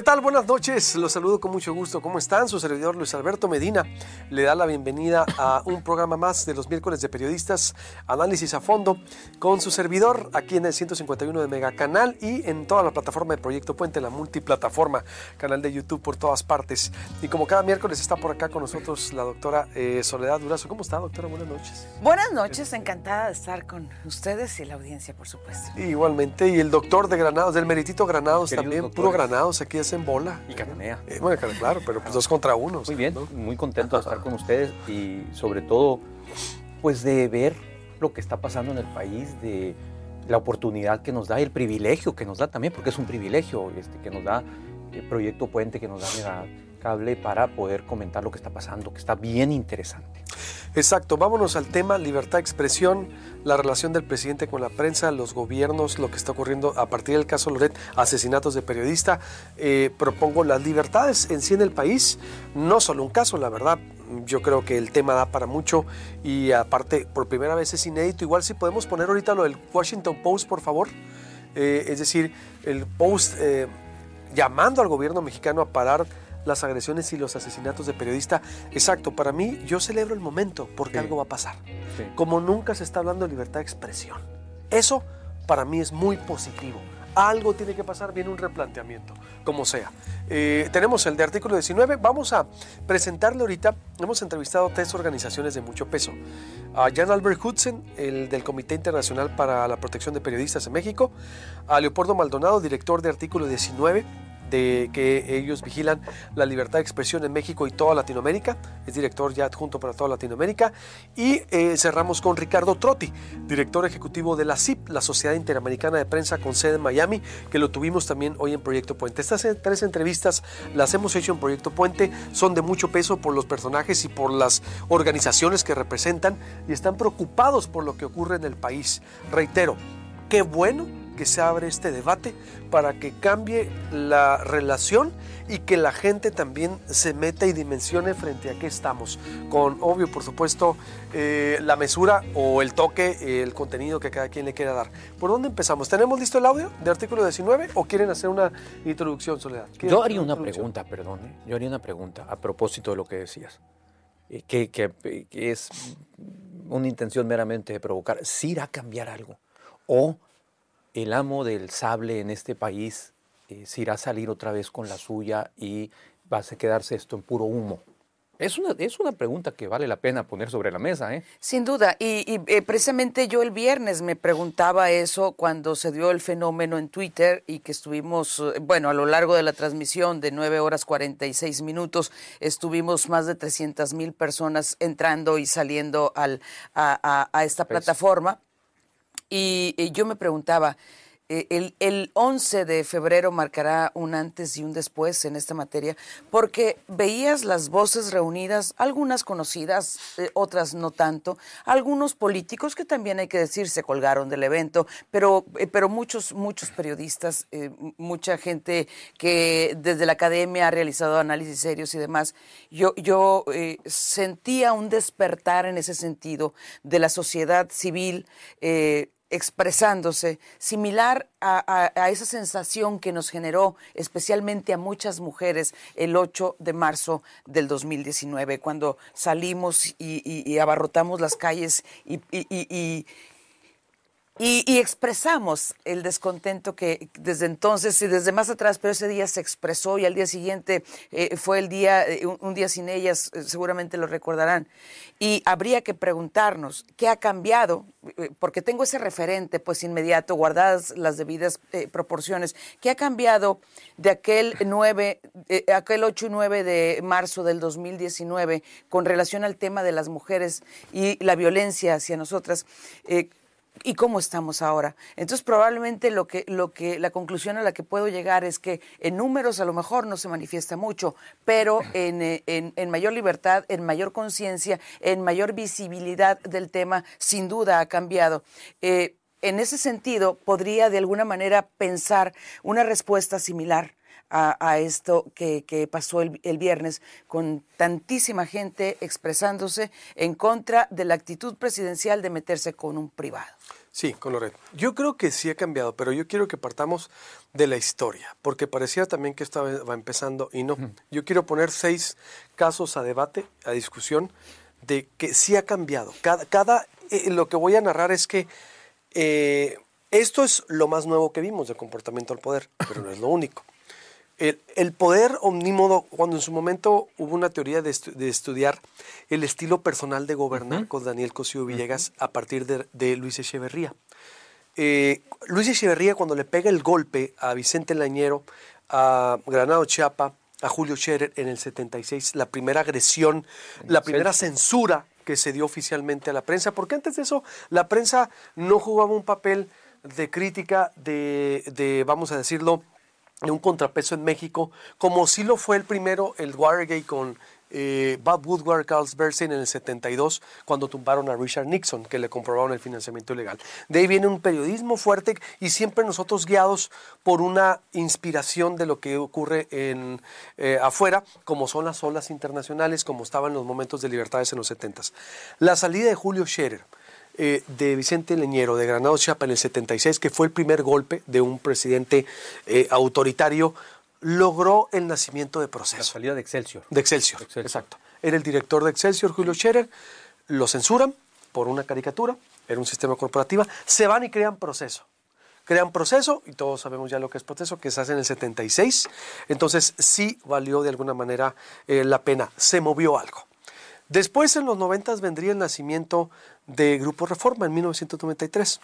¿Qué tal? Buenas noches. Los saludo con mucho gusto. ¿Cómo están? Su servidor Luis Alberto Medina le da la bienvenida a un programa más de los miércoles de periodistas, análisis a fondo, con su servidor aquí en el 151 de Mega Canal y en toda la plataforma de Proyecto Puente, la multiplataforma, canal de YouTube por todas partes. Y como cada miércoles está por acá con nosotros la doctora eh, Soledad Durazo. ¿Cómo está, doctora? Buenas noches. Buenas noches, encantada de estar con ustedes y la audiencia, por supuesto. igualmente, y el doctor de Granados, del Meritito Granados también, puro Granados aquí en bola. Y canonea. Eh, bueno, claro, pero pues dos contra uno. Muy bien, muy contento de estar con ustedes y sobre todo, pues de ver lo que está pasando en el país, de la oportunidad que nos da, el privilegio que nos da también, porque es un privilegio este, que nos da el Proyecto Puente, que nos da cable para poder comentar lo que está pasando, que está bien interesante. Exacto, vámonos al tema libertad de expresión, la relación del presidente con la prensa, los gobiernos, lo que está ocurriendo a partir del caso Loret, asesinatos de periodista. Eh, propongo las libertades en sí en el país, no solo un caso, la verdad, yo creo que el tema da para mucho y aparte por primera vez es inédito. Igual si podemos poner ahorita lo del Washington Post, por favor. Eh, es decir, el Post eh, llamando al gobierno mexicano a parar las agresiones y los asesinatos de periodista. Exacto, para mí yo celebro el momento porque algo va a pasar. Como nunca se está hablando de libertad de expresión. Eso para mí es muy positivo. Algo tiene que pasar, viene un replanteamiento, como sea. Eh, tenemos el de artículo 19, vamos a presentarle ahorita, hemos entrevistado tres organizaciones de mucho peso. A Jan Albert Hudson, el del Comité Internacional para la Protección de Periodistas en México, a Leopoldo Maldonado, director de artículo 19, de que ellos vigilan la libertad de expresión en México y toda Latinoamérica. Es director ya adjunto para toda Latinoamérica. Y eh, cerramos con Ricardo Trotti, director ejecutivo de la CIP, la Sociedad Interamericana de Prensa con sede en Miami, que lo tuvimos también hoy en Proyecto Puente. Estas tres entrevistas las hemos hecho en Proyecto Puente, son de mucho peso por los personajes y por las organizaciones que representan y están preocupados por lo que ocurre en el país. Reitero, qué bueno que se abre este debate para que cambie la relación y que la gente también se meta y dimensione frente a qué estamos. Con, obvio, por supuesto, eh, la mesura o el toque, el contenido que cada quien le quiera dar. ¿Por dónde empezamos? ¿Tenemos listo el audio de artículo 19 o quieren hacer una introducción, Soledad? Yo haría una pregunta, perdón. ¿eh? Yo haría una pregunta a propósito de lo que decías. Eh, que, que, que es una intención meramente de provocar. ¿Sí irá a cambiar algo? ¿O el amo del sable en este país eh, se irá a salir otra vez con la suya y va a quedarse esto en puro humo. Es una, es una pregunta que vale la pena poner sobre la mesa. ¿eh? Sin duda. Y, eh, precisamente yo el viernes me preguntaba eso cuando se dio el fenómeno en Twitter y que estuvimos, eh, bueno, a lo largo de la transmisión de 9 horas 46 minutos, estuvimos más de 300 mil personas entrando y saliendo al, a, a esta pues plataforma. Y, yo me preguntaba, el, el, 11 de febrero marcará un antes y un después en esta materia, porque veías las voces reunidas, algunas conocidas, eh, otras no tanto, algunos políticos que también hay que decir se colgaron del evento, pero, eh, pero muchos, muchos periodistas, mucha gente que desde la academia ha realizado análisis serios y demás. Yo, yo sentía un despertar en ese sentido de la sociedad civil expresándose, similar a, esa sensación que nos generó especialmente a muchas mujeres el 8 de marzo del 2019, cuando salimos y, abarrotamos las calles y, y, expresamos el descontento que desde entonces y desde más atrás, pero ese día se expresó y al día siguiente eh, fue el día, eh, un, día sin ellas, eh, seguramente lo recordarán. Y habría que preguntarnos qué ha cambiado, porque tengo ese referente pues inmediato, guardadas las debidas proporciones, qué ha cambiado de aquel 9, aquel 8 y 9 de marzo del 2019 con relación al tema de las mujeres y la violencia hacia nosotras y cómo estamos ahora. Entonces, probablemente lo que, lo que, la conclusión a la que puedo llegar es que en números a lo mejor no se manifiesta mucho, pero en, eh, en, en mayor libertad, en mayor conciencia, en mayor visibilidad del tema, sin duda ha cambiado. Eh, en ese sentido, podría de alguna manera pensar una respuesta similar a, esto que, pasó el, viernes, con tantísima gente expresándose en contra de la actitud presidencial de meterse con un privado. Sí, con Loret. Yo creo que sí ha cambiado, pero yo quiero que partamos de la historia, porque parecía también que estaba empezando y no. Yo quiero poner seis casos a debate, a discusión, de que sí ha cambiado. Cada, cada eh, lo que voy a narrar es que eh, esto es lo más nuevo que vimos de comportamiento al poder, pero no es lo único. El, poder omnímodo, cuando en su momento hubo una teoría de, estudiar el estilo personal de gobernar con Daniel Cosío Villegas a partir de, Luis Echeverría. Eh, Luis Echeverría cuando le pega el golpe a Vicente Lañero, a Granado Chiapa, a Julio Scherer en el 76, la primera agresión, la primera censura que se dio oficialmente a la prensa, porque antes de eso la prensa no jugaba un papel de crítica, de vamos a decirlo, un contrapeso en México, como si lo fue el primero, el Watergate con eh, Bob Woodward, Carl Bernstein en el 72, cuando tumbaron a Richard Nixon, que le comprobaron el financiamiento ilegal. De ahí viene un periodismo fuerte y siempre nosotros guiados por una inspiración de lo que ocurre en, eh, afuera, como son las olas internacionales, como estaban los momentos de libertades en los 70. La salida de Julio Scherer, eh, de Vicente Leñero de Granado Chiapa en el 76, que fue el primer golpe de un presidente eh, autoritario, logró el nacimiento de proceso. La salida de Excelsior. De Excelsior, exacto. Era el director de Excelsior, Julio Scherer, lo censuran por una caricatura, era un sistema corporativo, se van y crean proceso. Crean proceso, y todos sabemos ya lo que es proceso, que se hace en el 76, entonces sí valió de alguna manera eh, la pena, se movió algo. Después, en los 90 vendría el nacimiento de Grupo Reforma en 1993.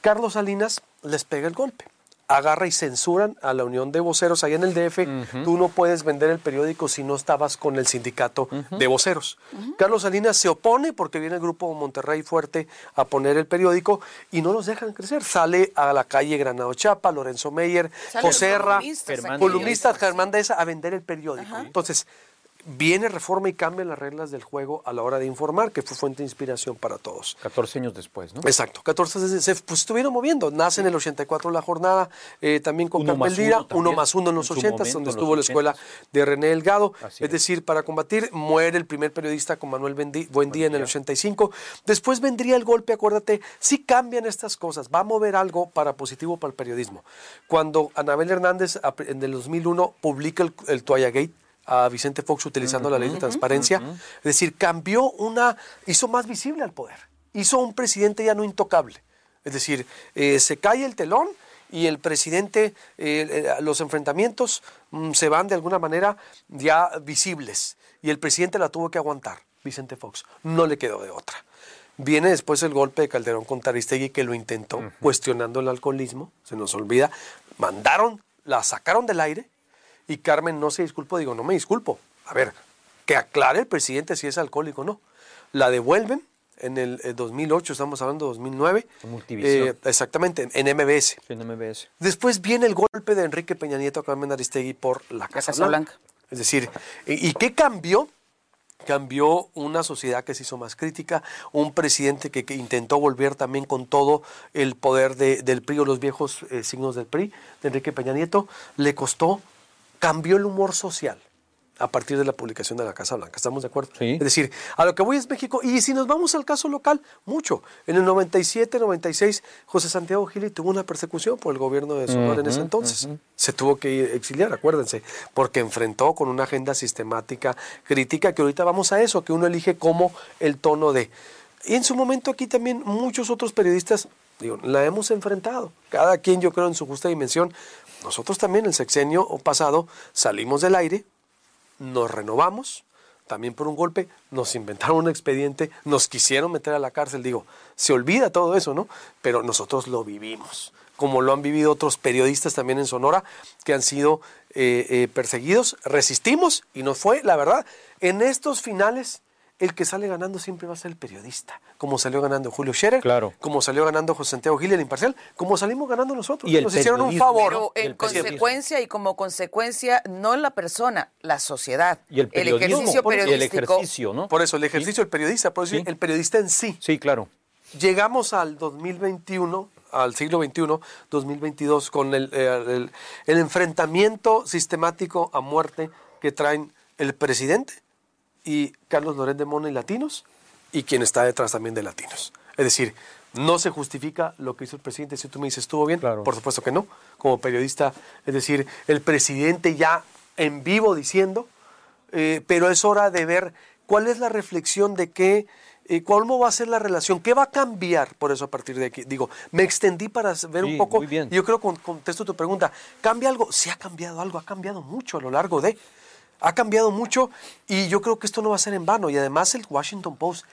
Carlos Salinas les pega el golpe. Agarra y censuran a la Unión de Voceros allá en el DF. Tú no puedes vender el periódico si no estabas con el sindicato de voceros. Carlos Salinas se opone porque viene el grupo Monterrey Fuerte a poner el periódico y no los dejan crecer. Sale a la calle Granado Chapa, Lorenzo Meyer, José Ra, columnista Germán Deza a vender el periódico. Entonces, viene reforma y cambia las reglas del juego a la hora de informar, que fue fuente de inspiración para todos. 14 años después, ¿no? Exacto, 14 se pues, estuvieron moviendo. Nace en el 84 la jornada, eh, también con Campbell Lira, uno más uno en los 80, donde estuvo la escuela de René Delgado. es, decir, para combatir, muere el primer periodista con Manuel Buendía en el 85. Después vendría el golpe, acuérdate, sí cambian estas cosas, va a mover algo para positivo para el periodismo. Cuando Anabel Hernández en el 2001 publica el, el Toalla Gate, a Vicente Fox utilizando la ley de transparencia. Es decir, cambió una, hizo más visible al poder, hizo un presidente ya no intocable. Es decir, eh, se cae el telón y el presidente, eh, eh, los enfrentamientos mm, se van de alguna manera ya visibles y el presidente la tuvo que aguantar, Vicente Fox, no le quedó de otra. Viene después el golpe de Calderón con Taristegui que lo intentó, cuestionando el alcoholismo, se nos olvida, mandaron, la sacaron del aire, y Carmen no se disculpó, digo, no me disculpo. A ver, que aclare el presidente si es alcohólico o no. La devuelven en el 2008, estamos hablando de 2009. Eh, exactamente, en MBS. En MBS. Después viene el golpe de Enrique Peña Nieto a Carmen Aristegui por la Casa, Blanca. Es decir, ¿y qué cambió? cambió una sociedad que se hizo más crítica, un presidente que, intentó volver también con todo el poder del PRI o los viejos eh, signos del PRI, de Enrique Peña Nieto, le costó cambió el humor social a partir de la publicación de la Casa Blanca. ¿Estamos de acuerdo? Sí. Es decir, a lo que voy es México. Y si nos vamos al caso local, mucho. En el 97, 96, José Santiago Gili tuvo una persecución por el gobierno de Sonora en ese entonces. Se tuvo que exiliar, acuérdense, porque enfrentó con una agenda sistemática, crítica, que ahorita vamos a eso, que uno elige como el tono de... Y en su momento aquí también muchos otros periodistas, digo, la hemos enfrentado. Cada quien, yo creo, en su justa dimensión, nosotros también el sexenio pasado salimos del aire, nos renovamos, también por un golpe, nos inventaron un expediente, nos quisieron meter a la cárcel, digo, se olvida todo eso, ¿no? Pero nosotros lo vivimos, como lo han vivido otros periodistas también en Sonora que han sido eh, eh, perseguidos, resistimos y nos fue, la verdad, en estos finales el que sale ganando siempre va a ser el periodista, como salió ganando Julio Scherer, claro. como salió ganando José Santiago Gil, el imparcial, como salimos ganando nosotros. Y Nos hicieron un favor. Pero en consecuencia y como consecuencia, no la persona, la sociedad. Y el, ejercicio periodístico. el ejercicio, ¿no? Por eso, el ejercicio del periodista, por eso el periodista en sí. Sí, claro. Llegamos al 2021 al siglo XXI, 2022, con el, el, el, enfrentamiento sistemático a muerte que traen el presidente y Carlos Loret de Mono y Latinos, y quien está detrás también de Latinos. Es decir, No se justifica lo que hizo el presidente. Si tú me dices, ¿estuvo bien? Por supuesto que no. Como periodista, es decir, el presidente ya en vivo diciendo, eh, pero es hora de ver cuál es la reflexión de qué, eh, cómo va a ser la relación, qué va a cambiar por eso a partir de aquí. Digo, me extendí para ver un poco. Muy Yo creo que contesto tu pregunta. ¿Cambia algo? Sí ha cambiado algo, ha cambiado mucho a lo largo de. Ha cambiado mucho y yo creo que esto no va a ser en vano. Y además el Washington Post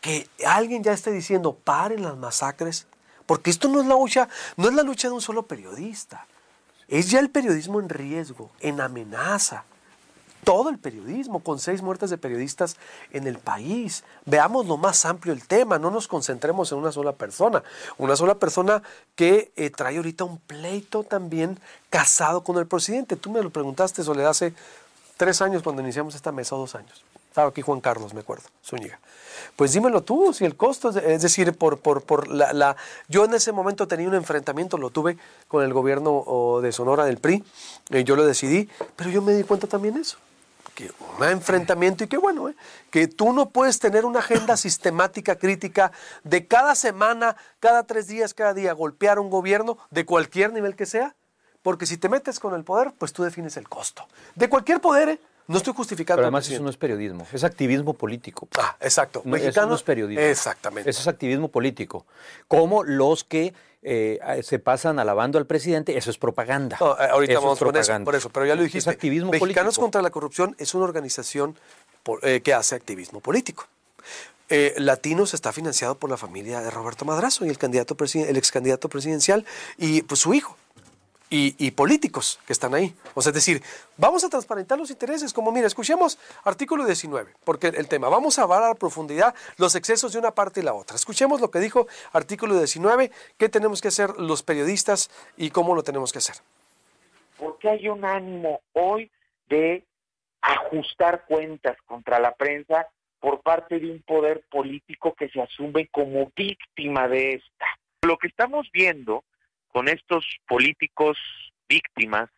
que alguien ya esté diciendo paren las masacres, porque esto no es la lucha, no es la lucha de un solo periodista, es ya el periodismo en riesgo, en amenaza. Todo el periodismo, con seis muertes de periodistas en el país. Veamos lo más amplio el tema, no nos concentremos en una sola persona. Una sola persona que eh, trae ahorita un pleito también casado con el presidente. Tú me lo preguntaste, Soledad, hace tres años cuando iniciamos esta mesa, dos años. Estaba aquí Juan Carlos, me acuerdo, Zúñiga. Pues dímelo tú, si el costo, es decir, por, por, por la, Yo en ese momento tenía un enfrentamiento, lo tuve con el gobierno de Sonora del PRI, y yo lo decidí, pero yo me di cuenta también eso, que un enfrentamiento y que bueno, ¿eh? que tú no puedes tener una agenda sistemática, crítica, de cada semana, cada tres días, cada día, golpear un gobierno de cualquier nivel que sea, porque si te metes con el poder, pues tú defines el costo. De cualquier poder, ¿eh? No estoy justificando. Pero además eso no es periodismo, es activismo político. Ah, exacto. Mexicanos, no es periodismo. Exactamente. Eso es activismo político. Como los que eh, se pasan alabando al presidente, eso es propaganda. Eh, ahorita vamos con eso, por eso, pero ya lo dijiste. Es activismo Mexicanos contra la corrupción es una organización eh, que hace activismo político. Latinos está financiado por la familia de Roberto Madrazo y el candidato el ex candidato presidencial y pues su hijo y, políticos que están ahí. O sea, es decir, vamos a transparentar los intereses, como mira, escuchemos artículo 19, porque el tema, vamos a hablar a profundidad los excesos de una parte y la otra. Escuchemos lo que dijo artículo 19, qué tenemos que hacer los periodistas y cómo lo tenemos que hacer. Porque hay un ánimo hoy de ajustar cuentas contra la prensa por parte de un poder político que se asume como víctima de esta. Lo que estamos viendo con estos políticos víctimas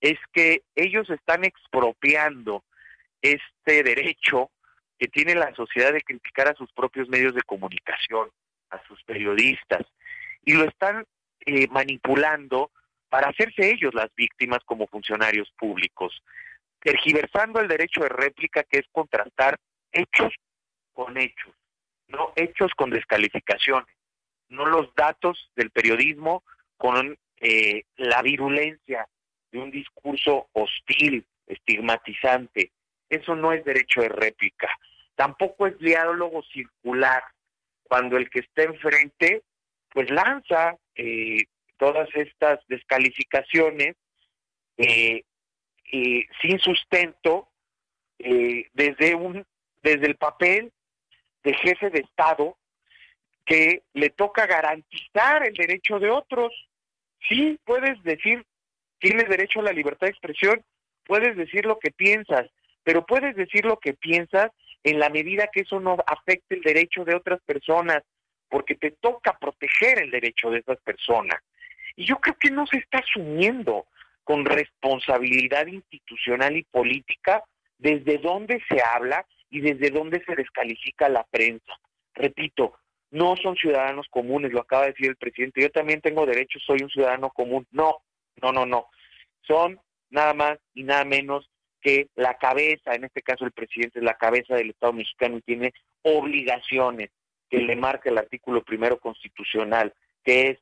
es que ellos están expropiando este derecho que tiene la sociedad de criticar a sus propios medios de comunicación, a sus periodistas, y lo están eh, manipulando para hacerse ellos las víctimas como funcionarios públicos, tergiversando el derecho de réplica que es contrastar hechos con hechos, no hechos con descalificaciones, no los datos del periodismo con eh, la virulencia de un discurso hostil, estigmatizante. Eso no es derecho de réplica. Tampoco es diálogo circular, cuando el que está enfrente, pues lanza eh, todas estas descalificaciones eh, sin sustento desde un desde el papel de jefe de Estado que le toca garantizar el derecho de otros. Sí, puedes decir, tienes derecho a la libertad de expresión, puedes decir lo que piensas, pero puedes decir lo que piensas en la medida que eso no afecte el derecho de otras personas, porque te toca proteger el derecho de esas personas. Y yo creo que no se está asumiendo con responsabilidad institucional y política desde dónde se habla y desde dónde se descalifica la prensa. Repito, no son ciudadanos comunes, lo acaba de decir el presidente, yo también tengo derechos, soy un ciudadano común. No, no, no, no. Son nada más y nada menos que la cabeza, en este caso el presidente es la cabeza del Estado mexicano y tiene obligaciones que le marca el artículo primero constitucional, que es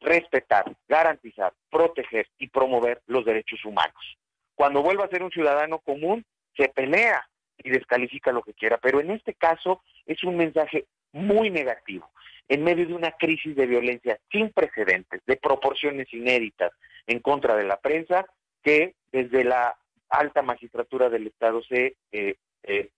respetar, garantizar, proteger y promover los derechos humanos. Cuando vuelva a ser un ciudadano común, se pelea y descalifica lo que quiera, pero en este caso es un mensaje muy negativo en medio de una crisis de violencia sin precedentes, de proporciones inéditas en contra de la prensa, que desde la alta magistratura del Estado se eh, eh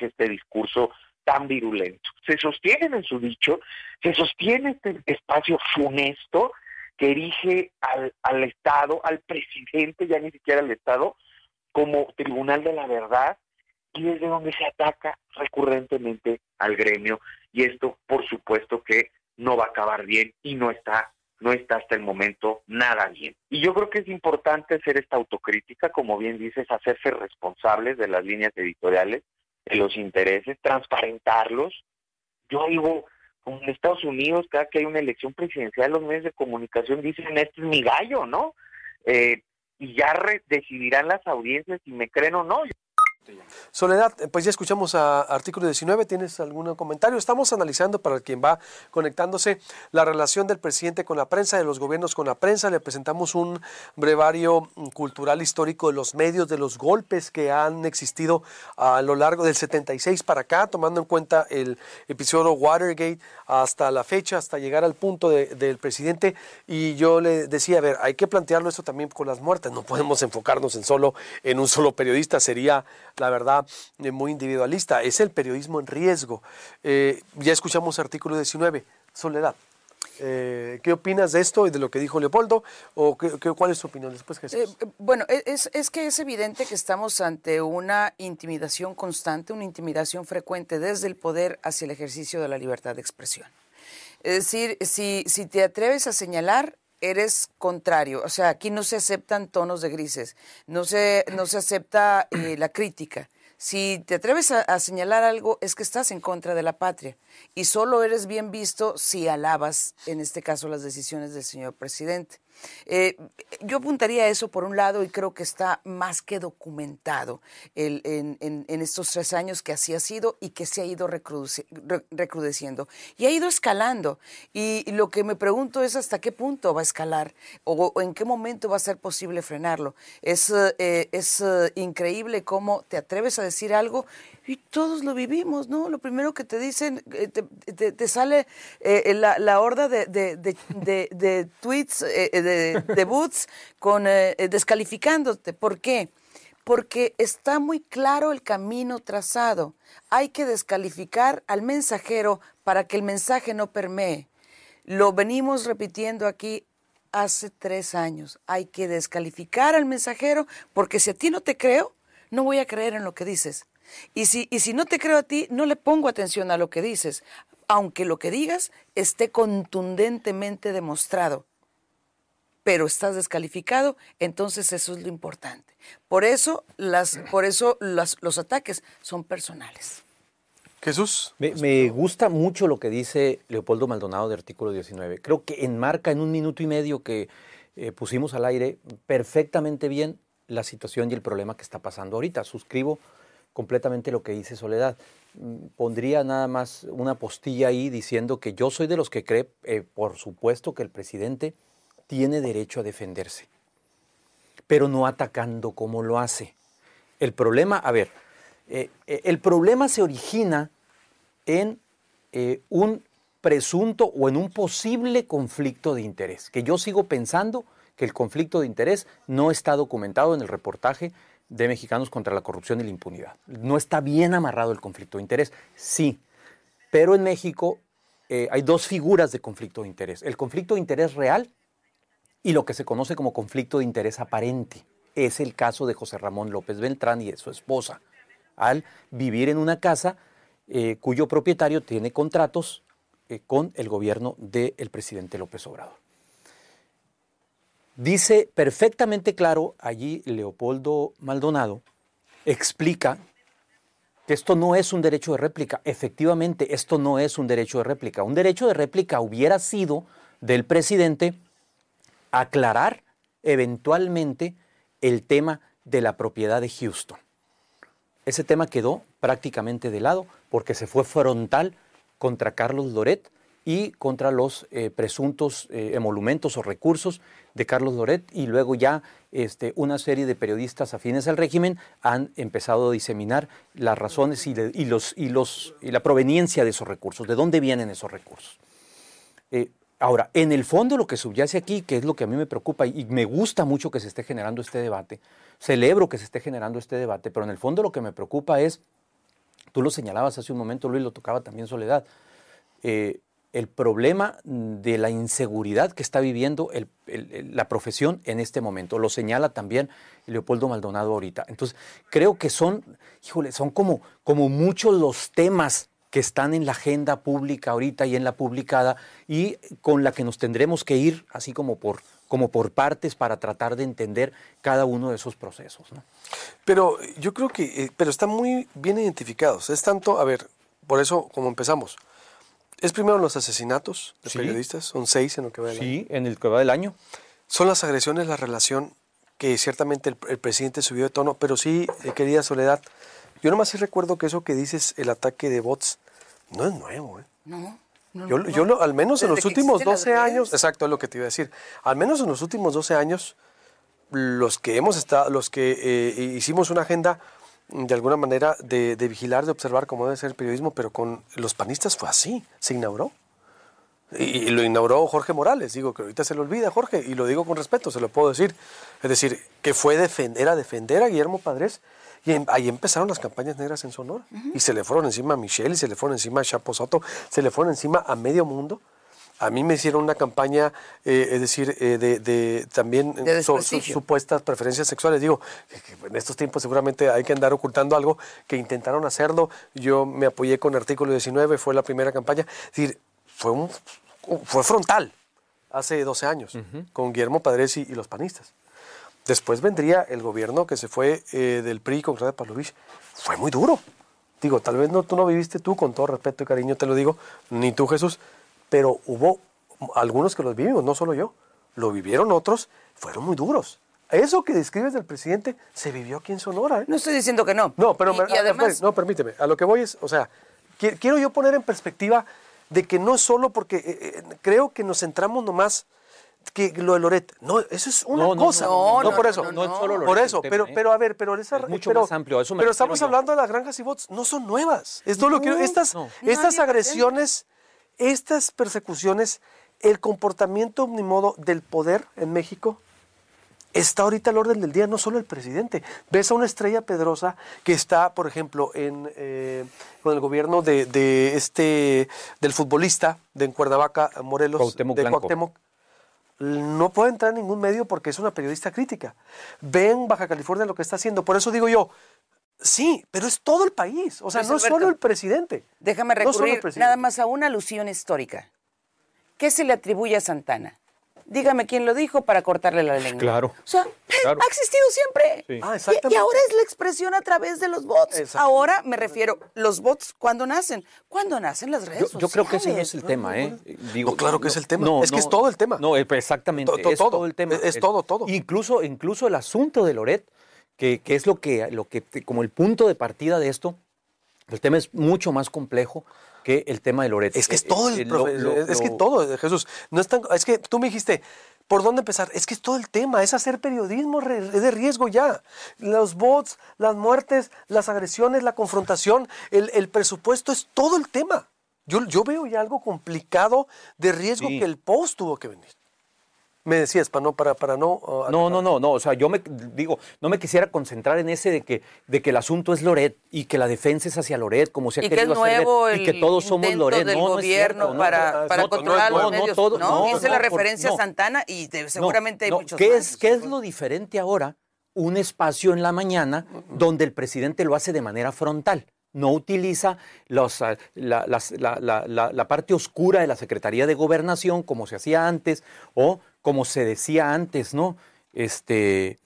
este discurso tan virulento. Se sostienen en su dicho, se sostiene este espacio funesto que erige al, al Estado, al presidente, ya ni siquiera al Estado, como tribunal de la verdad, y desde donde se ataca recurrentemente al gremio y esto por supuesto que no va a acabar bien y no está no está hasta el momento nada bien. Y yo creo que es importante hacer esta autocrítica, como bien dices, hacerse responsables de las líneas editoriales, de los intereses, transparentarlos. Yo digo, como en Estados Unidos, cada que hay una elección presidencial, los medios de comunicación dicen, este es mi gallo, ¿no? Eh, y ya decidirán las audiencias si me creen o no. Soledad, pues ya escuchamos a artículo 19, ¿tienes algún comentario? Estamos analizando para quien va conectándose la relación del presidente con la prensa, de los gobiernos con la prensa. Le presentamos un brevario cultural histórico de los medios, de los golpes que han existido a lo largo del 76 para acá, tomando en cuenta el episodio Watergate hasta la fecha, hasta llegar al punto del presidente. Y yo le decía, a ver, hay que plantearlo esto también con las muertes, no podemos enfocarnos en solo en un solo periodista, sería la verdad, eh, muy individualista. Es el periodismo en riesgo. Eh, ya escuchamos artículo 19, Soledad. Eh, ¿Qué opinas de esto y de lo que dijo Leopoldo? ¿O qué, cuál es tu opinión después, bueno, e, es, es, que es evidente que estamos ante una intimidación constante, una intimidación frecuente desde el poder hacia el ejercicio de la libertad de expresión. Es decir, si, si te atreves a señalar, eres contrario. O sea, aquí no se aceptan tonos de grises, no se, no se acepta eh, la crítica. Si te atreves a, señalar algo, es que estás en contra de la patria y solo eres bien visto si alabas, en este caso, las decisiones del señor presidente. Eh, yo apuntaría a eso por un lado y creo que está más que documentado en, estos tres años que así ha sido y que se ha ido recrudeciendo y ha ido escalando. Y, lo que me pregunto es hasta qué punto va a escalar o, en qué momento va a ser posible frenarlo. Es, eh, es eh, increíble cómo te atreves a decir algo y todos lo vivimos, ¿no? Lo primero que te dicen, eh, te, sale la, horda de, de, tweets, eh, de, boots, con, descalificándote. ¿Por qué? Porque está muy claro el camino trazado. Hay que descalificar al mensajero para que el mensaje no permee. Lo venimos repitiendo aquí hace tres años. Hay que descalificar al mensajero porque si a ti no te creo, no voy a creer en lo que dices. Y si, y si no te creo a ti, no le pongo atención a lo que dices, aunque lo que digas esté contundentemente demostrado. Pero estás descalificado, entonces eso es lo importante. Por eso, las, por eso los ataques son personales. Jesús. Me, gusta mucho lo que dice Leopoldo Maldonado de artículo 19. Creo que enmarca en un minuto y medio que eh, pusimos al aire perfectamente bien la situación y el problema que está pasando ahorita. Suscribo completamente lo que dice Soledad. Mm, pondría nada más una postilla ahí diciendo que yo soy de los que cree, eh, por supuesto, que el presidente tiene derecho a defenderse, pero no atacando como lo hace. El problema, a ver, eh, eh, el problema se origina en un presunto o en un posible conflicto de interés, que yo sigo pensando que el conflicto de interés no está documentado en el reportaje de Mexicanos contra la Corrupción y la Impunidad. No está bien amarrado el conflicto de interés, sí, pero en México eh, hay dos figuras de conflicto de interés, el conflicto de interés real y lo que se conoce como conflicto de interés aparente. Es el caso de José Ramón López Beltrán y de su esposa, al vivir en una casa eh, cuyo propietario tiene contratos eh, con el gobierno del presidente López Obrador. Dice perfectamente claro allí Leopoldo Maldonado, explica que esto no es un derecho de réplica. Efectivamente, esto no es un derecho de réplica. Un derecho de réplica hubiera sido del presidente aclarar eventualmente el tema de la propiedad de Houston. Ese tema quedó prácticamente de lado porque se fue frontal contra Carlos Loret y contra los eh, presuntos eh, emolumentos o recursos de Carlos Loret y luego ya este, una serie de periodistas afines al régimen han empezado a diseminar las razones y, los, y, los, y la proveniencia de esos recursos, de dónde vienen esos recursos. Eh, ahora, en el fondo lo que subyace aquí, que es lo que a mí me preocupa y me gusta mucho que se esté generando este debate, celebro que se esté generando este debate, pero en el fondo lo que me preocupa es, tú lo señalabas hace un momento, Luis, lo tocaba también Soledad, el problema de la inseguridad que está viviendo la profesión en este momento. Lo señala también Leopoldo Maldonado ahorita. Entonces, creo que son, híjole, son como, como muchos los temas que están en la agenda pública ahorita y en la publicada y con la que nos tendremos que ir así como por, como por partes para tratar de entender cada uno de esos procesos. Pero yo creo que, eh, pero están muy bien identificados. Es tanto, a ver, por eso como empezamos, Es primero los asesinatos de Sí. periodistas, son seis en lo que va del año. Sí, en el que va del año. Son las agresiones, la relación que ciertamente el, el presidente subió de tono, pero sí, eh, querida Soledad, yo nomás sí recuerdo que eso que dices, el ataque de bots, no es nuevo. ¿eh? No. no, Yo, no. yo lo- al menos en los últimos existen las 12 años, exacto, es lo que te iba a decir, al menos en los últimos 12 años, los que hemos estado, los que eh, hicimos una agenda mm, de alguna manera de, de vigilar, de observar cómo debe ser el periodismo, pero con los panistas fue así, se inauguró. Y, y lo inauguró Jorge Morales, digo que ahorita se le olvida Jorge, y lo digo con respeto, se lo puedo decir. Es decir, que fue defender, era defender a Guillermo Padres, y en- ahí empezaron las campañas negras en Sonora. Y se le fueron encima a Michelle, y se le fueron encima a Chapo Soto, se le fueron encima a medio mundo. A mí me hicieron una campaña, eh, es decir, eh, de, de también De eh, so- desprestigio. supuestas preferencias sexuales. Digo, en estos tiempos seguramente hay que andar ocultando algo que intentaron hacerlo. Yo me apoyé con artículo 19, fue la primera campaña. Es decir, fue, un, fue frontal hace 12 años con Guillermo Padres y, y los panistas. Después vendría el gobierno que se fue eh, del PRI con Claudia Pavlovich. Fue muy duro. Digo, tal vez no, tú no viviste tú, con todo respeto y cariño te lo digo, ni tú Jesús, pero hubo algunos que los vivimos, no solo yo. Lo vivieron otros, fueron muy duros. Eso que describes del presidente se vivió aquí en Sonora. ¿eh? No estoy diciendo que no. No, pero Y- me- y a- además, no, permíteme. A lo que voy es, o sea, qui- quiero yo poner en perspectiva de que no es solo porque eh, creo que nos centramos nomás que lo de Loret. No, eso es una No, no, cosa. no, no, por eso. no, no es solo Loret Por eso, tema, pero, ¿eh? pero a ver, pero esa Es mucho pero, más amplio, eso me pero estamos yo. hablando de las granjas y bots, no son nuevas. Es todo lo que estas, estas agresiones, estas persecuciones, el comportamiento ni modo del poder en México está ahorita al orden del día no solo el presidente. Ves a una estrella pedrosa que está, por ejemplo, en, eh, con el gobierno de, de este del futbolista de Cuernavaca, Morelos, Cuauhtémoc de Blanco. Cuauhtémoc. No puede entrar en ningún medio porque es una periodista crítica. Ven Baja California lo que está haciendo. Por eso digo yo, sí, pero es todo el país. O sea, Luis no es solo el presidente. déjame recurrir nada más a una alusión histórica. ¿Qué se le atribuye a Santana? Dígame quién lo dijo para cortarle la lengua. Claro. O sea, Claro. ha existido siempre. Sí. Ah, Y- exactamente. Y, ahora es la expresión a través de los bots. Ahora me refiero, los bots, ¿cuándo nacen? ¿Cuándo nacen las redes Yo, yo creo que ese no sociales? es el tema, ¿eh? Digo, No, claro que es el tema. Es que es todo el tema. No, exactamente. To- to- es todo. todo el tema. Es- es todo, todo. Incluso, incluso el asunto de Loret, que, que es lo que, lo que, como el punto de partida de esto, el tema es mucho más complejo que el tema de Loret. Es que es Eh, todo el eh, lo- es que todo, Jesús. No es tan, es que tú me dijiste, ¿por dónde empezar? Es que es todo el tema, es hacer periodismo es de riesgo ya. Los bots, las muertes, las agresiones, la confrontación, el, el presupuesto, es todo el tema. Yo, yo veo ya algo complicado de riesgo Sí. que el post tuvo que venir. Me decías, para no, para, para no. uh, No, no, no, no. O sea, yo me digo, no me quisiera concentrar en ese de que, de que el asunto es Loret y que la defensa es hacia Loret, como se ha Y que es querido hacer ver, el y que todos somos Loret. del no, no es gobierno cierto, no, para, no, para no, controlar no, los no, medios. todo- no, no, hice no, la referencia a Santana y de- No, seguramente hay muchos ¿qué más. es, ¿Qué es lo diferente ahora? Un espacio en la mañana donde el presidente lo hace de manera frontal. No utiliza los, ah, la, las- la- la- la- la parte oscura de la Secretaría de Gobernación como se hacía antes o como se decía antes, ¿no? Este,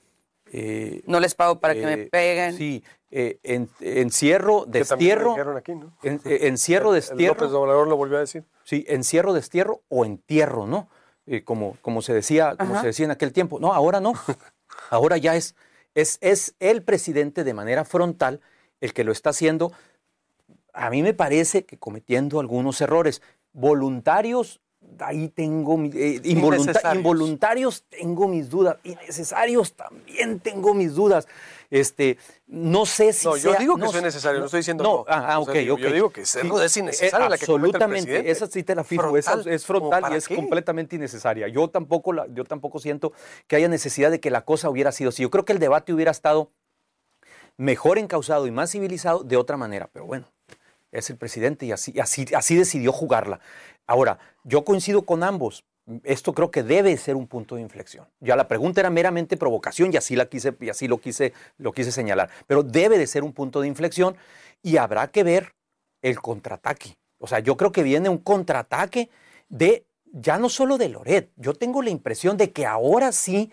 eh, No les pago para que me eh, peguen. Sí, eh, en- encierro, destierro, dijeron aquí, ¿no? en- encierro, El destierro. López Obrador lo volvió a decir. Sí, encierro, destierro o entierro, ¿no? Eh, como, como se decía, como Ajá. se decía en aquel tiempo. No, ahora no. Ahora ya es, es, es el presidente de manera frontal el que lo está haciendo. A mí me parece que cometiendo algunos errores voluntarios. Ahí tengo eh, involunta- Innecesarios. involuntarios, tengo mis dudas. Innecesarios también tengo mis dudas. Este, no sé si No, yo sea- digo que no son sé- necesarios, no estoy diciendo no. Ah, ah, O sea, ok, yo- digo que es algo- es innecesaria la que el Absolutamente, esa sí te la firmo, esa es ¿como frontal y es qué? completamente innecesaria. Yo tampoco, la, yo tampoco siento que haya necesidad de que la cosa hubiera sido así. Yo creo que el debate hubiera estado mejor encausado y más civilizado de otra manera, pero bueno, es el presidente y así, así, decidió jugarla. Ahora, yo coincido con ambos. Esto creo que debe ser un punto de inflexión. Ya la pregunta era meramente provocación y así la quise y así lo quise lo quise señalar, pero debe de ser un punto de inflexión y habrá que ver el contraataque. O sea, yo creo que viene un contraataque de ya no solo de Loret. Yo tengo la impresión de que ahora sí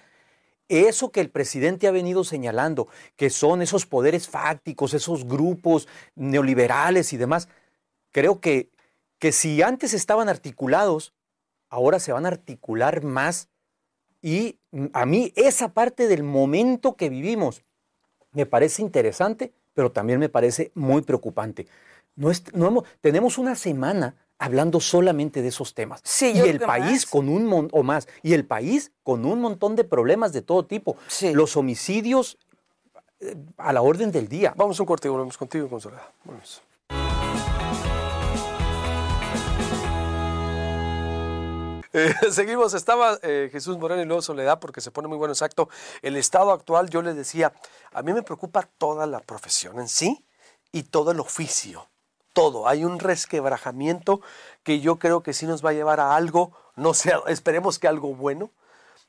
eso que el presidente ha venido señalando, que son esos poderes fácticos, esos grupos neoliberales y demás, creo que que si antes estaban articulados, ahora se van a articular más. Y a mí esa parte del momento que vivimos me parece interesante, pero también me parece muy preocupante. No, no tenemos una semana hablando solamente de esos temas. Sí, y el país con un montón, o más, y el país con un montón de problemas de todo tipo. Los homicidios eh, a la orden del día. Vamos a un corte volvemos contigo, Consolada. Vamos. Eh, seguimos, estaba eh, Jesús Moreno y luego Soledad porque se pone muy bueno exacto. El estado actual, yo les decía, a mí me preocupa toda la profesión en sí y todo el oficio todo. Hay un resquebrajamiento que yo creo que sí nos va a llevar a algo, no sé, esperemos que algo bueno,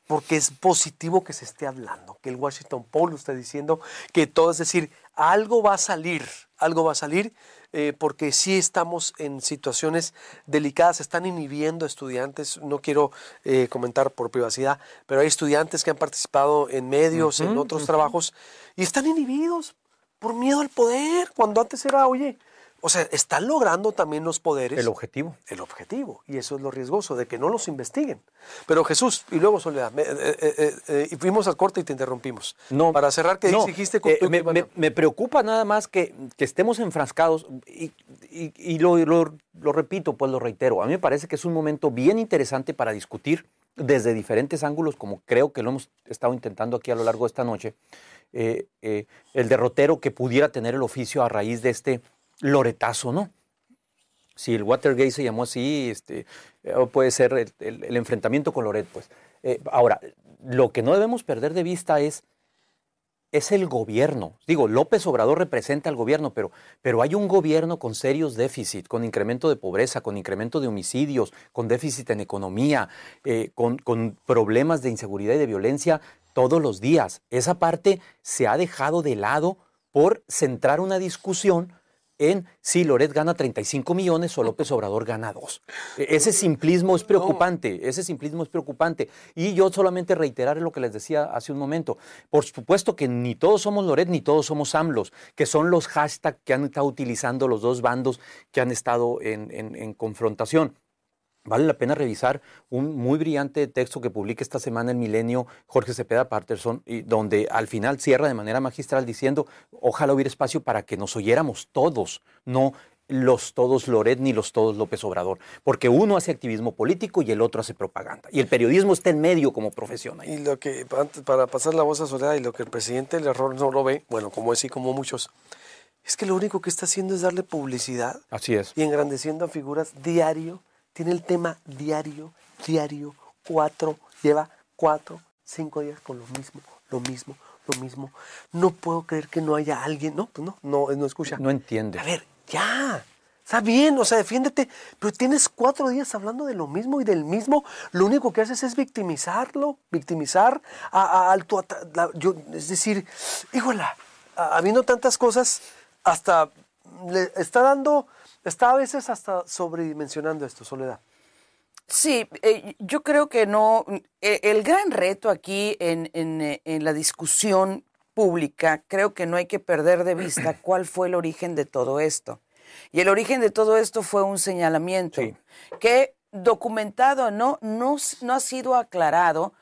porque es positivo que se esté hablando, que el Washington Post esté diciendo que todo, es decir, algo va a salir, algo va a salir, eh, porque sí estamos en situaciones delicadas, están inhibiendo estudiantes, no quiero eh, comentar por privacidad, pero hay estudiantes que han participado en medios, en otros trabajos, y están inhibidos por miedo al poder, cuando antes era, oye, o sea, están logrando también los poderes. El objetivo. El objetivo. Y eso es lo riesgoso, de que no los investiguen. Pero Jesús, y luego Soledad, eh, eh, eh, y fuimos al corte y te interrumpimos. No. Para cerrar, ¿qué dijiste? Con me, preocupa nada más que, estemos enfrascados, y, lo, lo, repito, pues lo reitero. A mí me parece que es un momento bien interesante para discutir desde diferentes ángulos, como creo que lo hemos estado intentando aquí a lo largo de esta noche, el derrotero que pudiera tener el oficio a raíz de este Loretazo, ¿no? Si el Watergate se llamó así, este, eh, puede ser el, enfrentamiento con Loret, pues. Eh, ahora, lo que no debemos perder de vista es, es el gobierno. Digo, López Obrador representa al gobierno, pero, pero hay un gobierno con serios déficits, con incremento de pobreza, con incremento de homicidios, con déficit en economía, eh, con, con problemas de inseguridad y de violencia todos los días. Esa parte se ha dejado de lado por centrar una discusión en si Loret gana 35 millones o López Obrador gana 2. E, ese simplismo es preocupante, ese simplismo es preocupante. Y yo solamente reiterar lo que les decía hace un momento. Por supuesto que ni todos somos Loret ni todos somos AMLOS, que son los hashtags que han estado utilizando los dos bandos que han estado en confrontación. Vale la pena revisar un muy brillante texto que publica esta semana el Milenio Jorge Cepeda Patterson, y donde al final cierra de manera magistral diciendo, ojalá hubiera espacio para que nos oyéramos todos, no los todos Loret ni los todos López Obrador, porque uno hace activismo político y el otro hace propaganda. Y el periodismo está en medio como profesión. Y lo que, para pasar la voz a Soledad, y lo que el presidente el error no lo ve, bueno, como es y como muchos, es que lo único que está haciendo es darle publicidad. Así es. Y engrandeciendo a figuras diario tiene el tema diario, diario, cuatro, lleva cuatro, cinco días con lo mismo, lo mismo, lo mismo. No puedo creer que no haya alguien, no, pues no, no, no escucha. No entiende. A ver, ya, está bien, o sea, defiéndete, pero tienes cuatro días hablando de lo mismo y del mismo. Lo único que haces es victimizarlo, victimizar a, al yo, es decir, híjola, habiendo tantas cosas, hasta le está dando Está a veces hasta sobredimensionando esto, Soledad. Sí, eh, yo creo que no. Eh, el gran reto aquí en, en, en, la discusión pública, creo que no hay que perder de vista cuál fue el origen de todo esto. Y el origen de todo esto fue un señalamiento que documentado no, no, no ha sido aclarado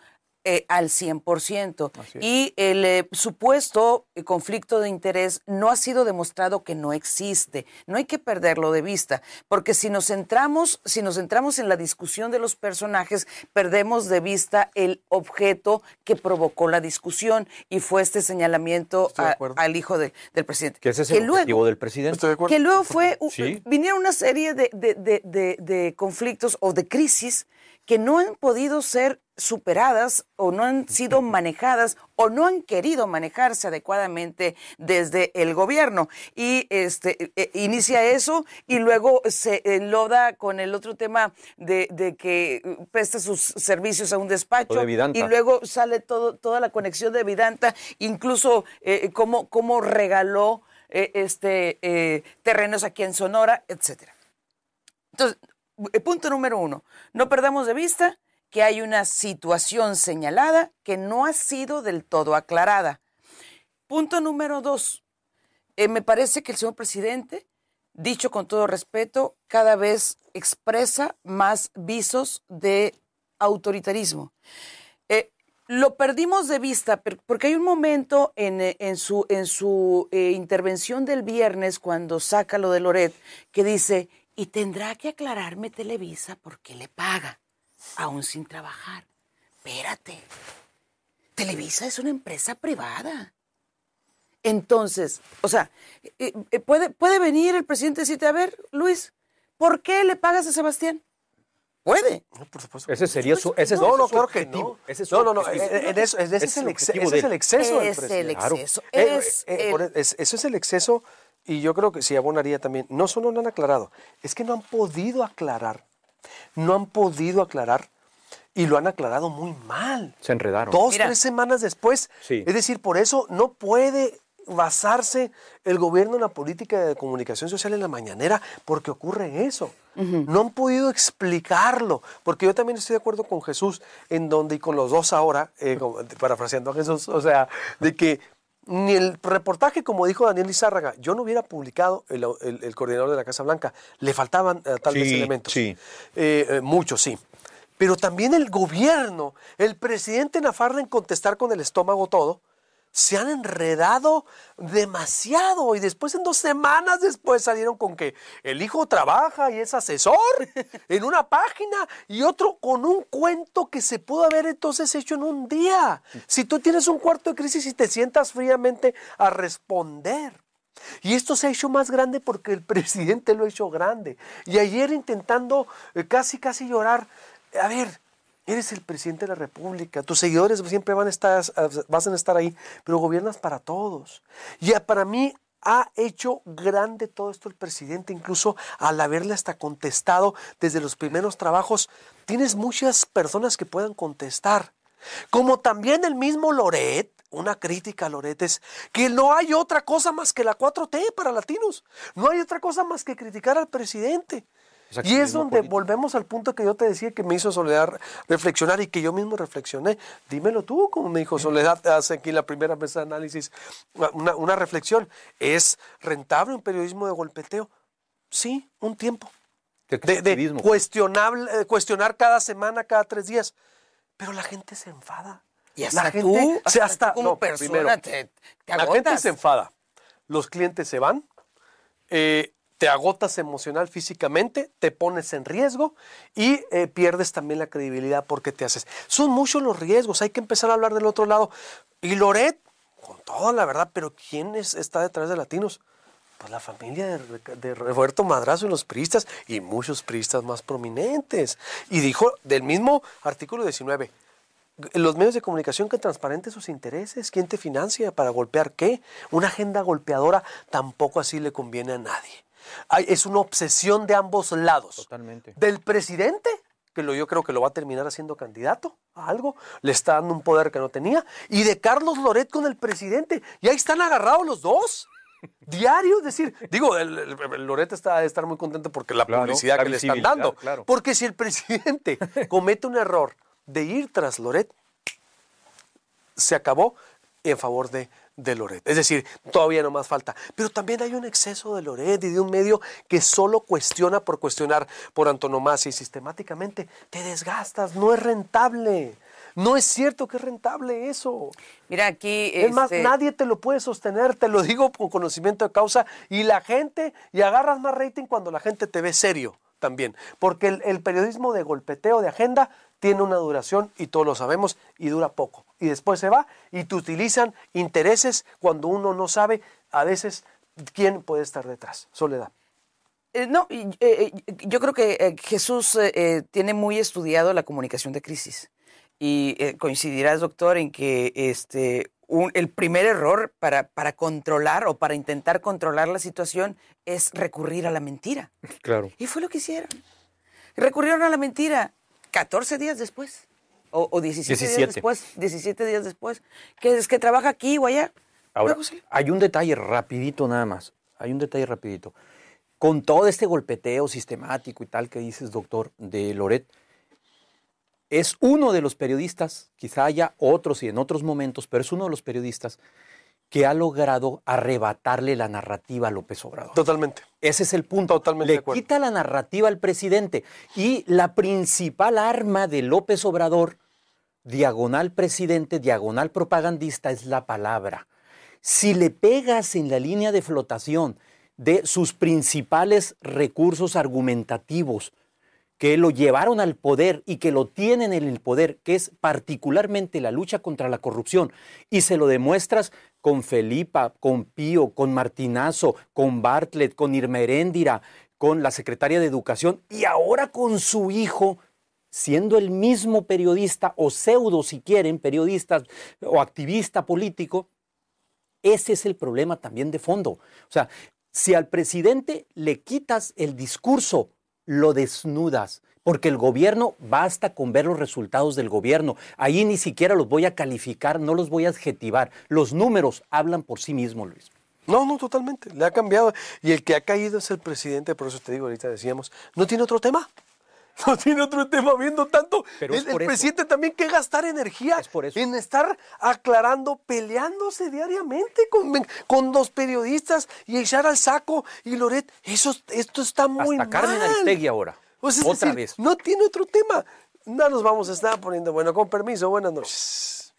eh, al 100%. Y el eh, supuesto eh, conflicto de interés no ha sido demostrado que no existe. No hay que perderlo de vista, porque si nos centramos, si nos centramos en la discusión de los personajes, perdemos de vista el objeto que provocó la discusión y fue este señalamiento al hijo del presidente. Que ese es el objetivo del presidente. Que luego fue, vinieron una serie de, de conflictos o de crisis que no han podido ser superadas o no han sido manejadas o no han querido manejarse adecuadamente desde el gobierno. Y este e, inicia eso y luego se enloda con el otro tema de, que presta sus servicios a un despacho y luego sale todo, toda la conexión de Vidanta, incluso eh, cómo, cómo, regaló eh, este, eh, terrenos aquí en Sonora, etcétera. Entonces, punto número uno, no perdamos de vista que hay una situación señalada que no ha sido del todo aclarada. Punto número dos. Eh, me parece que el señor presidente dicho con todo respeto, cada vez expresa más visos de autoritarismo. Eh, lo perdimos de vista porque hay un momento en, eh, su, en su eh, intervención del viernes cuando saca lo de Loret que dice, y tendrá que aclararme Televisa por qué le paga, aún sin trabajar. Espérate, Televisa es una empresa privada. Entonces, o sea, eh, eh, puede, puede venir el presidente y decirte, a ver, Luis, ¿por qué le pagas a Sebastián? Puede. No, por supuesto. Ese sería su, ese no, no, su claro que objetivo. no. Ese es su no, no, no, eh, ese, es el, es exceso del Es presidente. Claro. es es- eso es el exceso y yo creo que sí abonaría también. No solo no han aclarado, es que no han podido aclarar. No han podido aclarar y lo han aclarado muy mal. Se enredaron. Dos, Mira. tres semanas después. Sí. Es decir, por eso no puede basarse el gobierno en la política de comunicación social en la mañanera, porque ocurre eso. No han podido explicarlo, porque yo también estoy de acuerdo con Jesús, en donde, y con los dos ahora, eh, parafraseando a Jesús, o sea, de que ni el reportaje, como dijo Daniel Lizárraga, yo no hubiera publicado el, el- el coordinador de la Casa Blanca, le faltaban eh, tal vez elementos. sí. Eh, eh, muchos, sí. Pero también el gobierno, el presidente Nafarra en contestar con el estómago todo, se han enredado demasiado y después en dos semanas después salieron con que el hijo trabaja y es asesor en una página y otro con un cuento que se pudo haber entonces hecho en un día. Si tú tienes un cuarto de crisis y te sientas fríamente a responder. Y esto se ha hecho más grande porque el presidente lo ha hecho grande. Y ayer intentando eh, casi, casi llorar, a ver, eres el presidente de la República, tus seguidores siempre van a estar, vas a estar ahí, pero gobiernas para todos. Y para mí ha hecho grande todo esto el presidente, incluso al haberle hasta contestado desde los primeros trabajos. Tienes muchas personas que puedan contestar. Como también el mismo Loret, una crítica a Loret es que no hay otra cosa más que la 4T para latinos. No hay otra cosa más que criticar al presidente. Y es donde político. volvemos al punto que yo te decía que me hizo Soledad reflexionar y que yo mismo reflexioné. Dímelo tú, como me dijo Soledad hace aquí la primera mesa de análisis, una, una reflexión. ¿Es rentable un periodismo de golpeteo? Sí, un tiempo. De De, de cuestionable- eh, cuestionar cada semana, cada tres días. Pero la gente se enfada. Y hasta la tú, gente se hasta hasta, tú como no, persona primero, te- te la gente se enfada. Los clientes se van. eh, te agotas emocional, físicamente, te pones en riesgo y eh, pierdes también la credibilidad porque te haces. Son muchos los riesgos, hay que empezar a hablar del otro lado. Y Loret, con toda la verdad, pero ¿quién es- está detrás de Latinos? Pues la familia de, Roberto Madrazo y los priistas y muchos priistas más prominentes. Y dijo del mismo artículo 19, los medios de comunicación que transparenten sus intereses, ¿quién te financia para golpear qué? Una agenda golpeadora tampoco así le conviene a nadie. Hay- es una obsesión de ambos lados. Totalmente. Del presidente, que lo, yo creo que lo va a terminar haciendo candidato a algo, le está dando un poder que no tenía, y de Carlos Loret con el presidente. Y ahí están agarrados los dos. Diario, es decir, digo, el, el- el Loret está de estar muy contento porque la Claro, publicidad la que le están dando. claro. Porque si el presidente comete un error de ir tras Loret, se acabó en favor de, de Loret. Es decir, todavía no más falta. Pero también hay un exceso de Loret y de un medio que solo cuestiona por cuestionar por antonomasia y sistemáticamente te desgastas. No es rentable. No es cierto que es rentable eso. Mira, aquí. Es más, este, nadie te lo puede sostener, te lo digo con conocimiento de causa, y la gente, y agarras más rating cuando la gente te ve serio también, porque el, el periodismo de golpeteo de agenda tiene una duración, y todos lo sabemos, y dura poco, y después se va, y te utilizan intereses cuando uno no sabe a veces quién puede estar detrás. Soledad. Eh, no, eh, eh, yo creo que eh, Jesús tiene muy estudiado la comunicación de crisis. Y eh, coincidirás, doctor, en que este, un- el primer error para, para controlar o para intentar controlar la situación es recurrir a la mentira. Claro. Y fue lo que hicieron. Recurrieron a la mentira 14 días después. O, o 17, 17. días después. 17 días después. Que es que trabaja aquí o allá. Ahora, hay un detalle rapidito nada más. Hay un detalle rapidito. Con todo este golpeteo sistemático y tal que dices, doctor, de Loret, es uno de los periodistas, quizá haya otros y en otros momentos, pero es uno de los periodistas que ha logrado arrebatarle la narrativa a López Obrador. Totalmente. Ese es el punto. Totalmente Le quita la narrativa al presidente. Y la principal arma de López Obrador, diagonal presidente, diagonal propagandista, es la palabra. Si le pegas en la línea de flotación de sus principales recursos argumentativos, que lo llevaron al poder y que lo tienen en el poder, que es particularmente la lucha contra la corrupción, y se lo demuestras con Felipa, con Pío, con Martinazo, con Bartlett, con Irma Heréndira, con la secretaria de Educación y ahora con su hijo, siendo el mismo periodista o pseudo, si quieren, periodista o activista político, ese es el problema también de fondo. O sea, si al presidente le quitas el discurso, lo desnudas, porque el gobierno basta con ver los resultados del gobierno. Ahí ni siquiera los voy a calificar, no los voy a adjetivar. Los números hablan por sí mismos, Luis. No, no, totalmente. Le ha cambiado. Y el que ha caído es el presidente, por eso te digo, ahorita decíamos, no tiene otro tema. No tiene otro tema viendo tanto. Pero es el, presidente también que gastar energía Es por eso. en estar aclarando, peleándose diariamente con, con los periodistas y echar al saco y Loret. Eso, esto está muy Hasta Carmen mal. Aristegui ahora. Otra decir, vez. No tiene otro tema. No nos vamos a estar poniendo. Bueno, con permiso, buenas noches.